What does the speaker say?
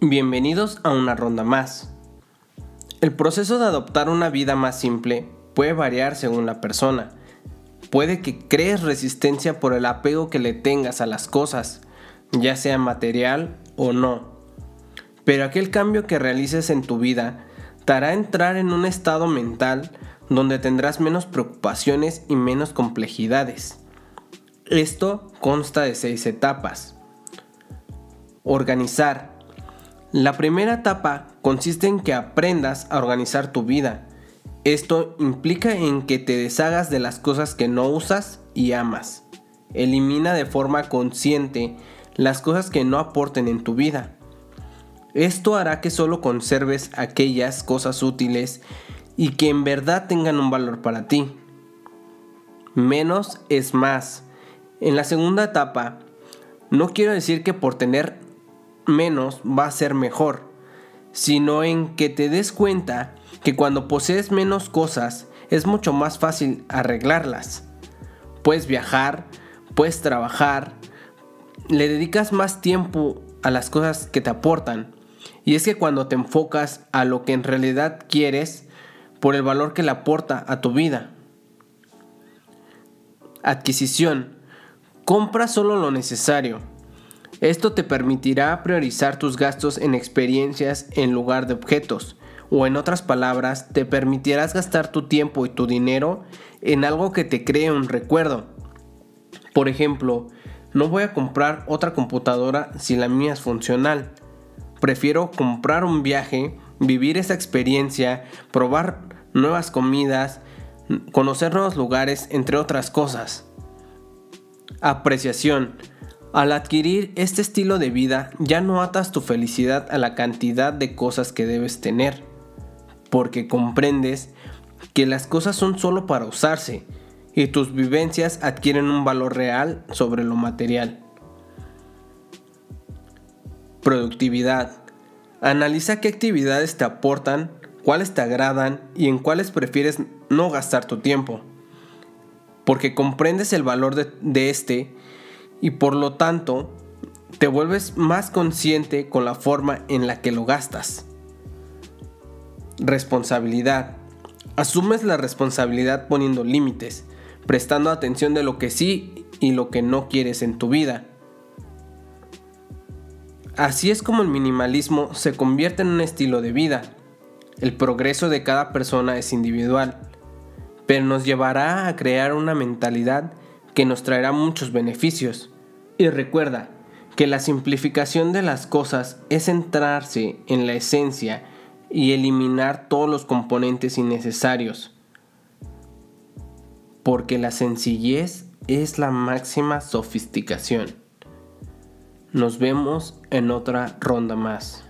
Bienvenidos a una ronda más. El proceso de adoptar una vida más simple puede variar según la persona. Puede que crees resistencia por el apego que le tengas a las cosas, ya sea material o no. Pero aquel cambio que realices en tu vida te hará entrar en un estado mental donde tendrás menos preocupaciones y menos complejidades. Esto consta de seis etapas. Organizar la primera etapa consiste en que aprendas a organizar tu vida. Esto implica en que te deshagas de las cosas que no usas y amas. Elimina de forma consciente las cosas que no aporten en tu vida. Esto hará que solo conserves aquellas cosas útiles y que en verdad tengan un valor para ti. Menos es más. En la segunda etapa, no quiero decir que por tener menos va a ser mejor, sino en que te des cuenta que cuando posees menos cosas es mucho más fácil arreglarlas. Puedes viajar, puedes trabajar, le dedicas más tiempo a las cosas que te aportan. Y es que cuando te enfocas a lo que en realidad quieres, por el valor que le aporta a tu vida. Adquisición. Compra solo lo necesario esto te permitirá priorizar tus gastos en experiencias en lugar de objetos, o en otras palabras, te permitirás gastar tu tiempo y tu dinero en algo que te cree un recuerdo. Por ejemplo, no voy a comprar otra computadora si la mía es funcional. Prefiero comprar un viaje, vivir esa experiencia, probar nuevas comidas, conocer nuevos lugares, entre otras cosas. Apreciación. Al adquirir este estilo de vida ya no atas tu felicidad a la cantidad de cosas que debes tener, porque comprendes que las cosas son solo para usarse y tus vivencias adquieren un valor real sobre lo material. Productividad. Analiza qué actividades te aportan, cuáles te agradan y en cuáles prefieres no gastar tu tiempo. Porque comprendes el valor de, de este y por lo tanto te vuelves más consciente con la forma en la que lo gastas. Responsabilidad. Asumes la responsabilidad poniendo límites, prestando atención de lo que sí y lo que no quieres en tu vida. Así es como el minimalismo se convierte en un estilo de vida. El progreso de cada persona es individual, pero nos llevará a crear una mentalidad que nos traerá muchos beneficios. Y recuerda que la simplificación de las cosas es centrarse en la esencia y eliminar todos los componentes innecesarios. Porque la sencillez es la máxima sofisticación. Nos vemos en otra ronda más.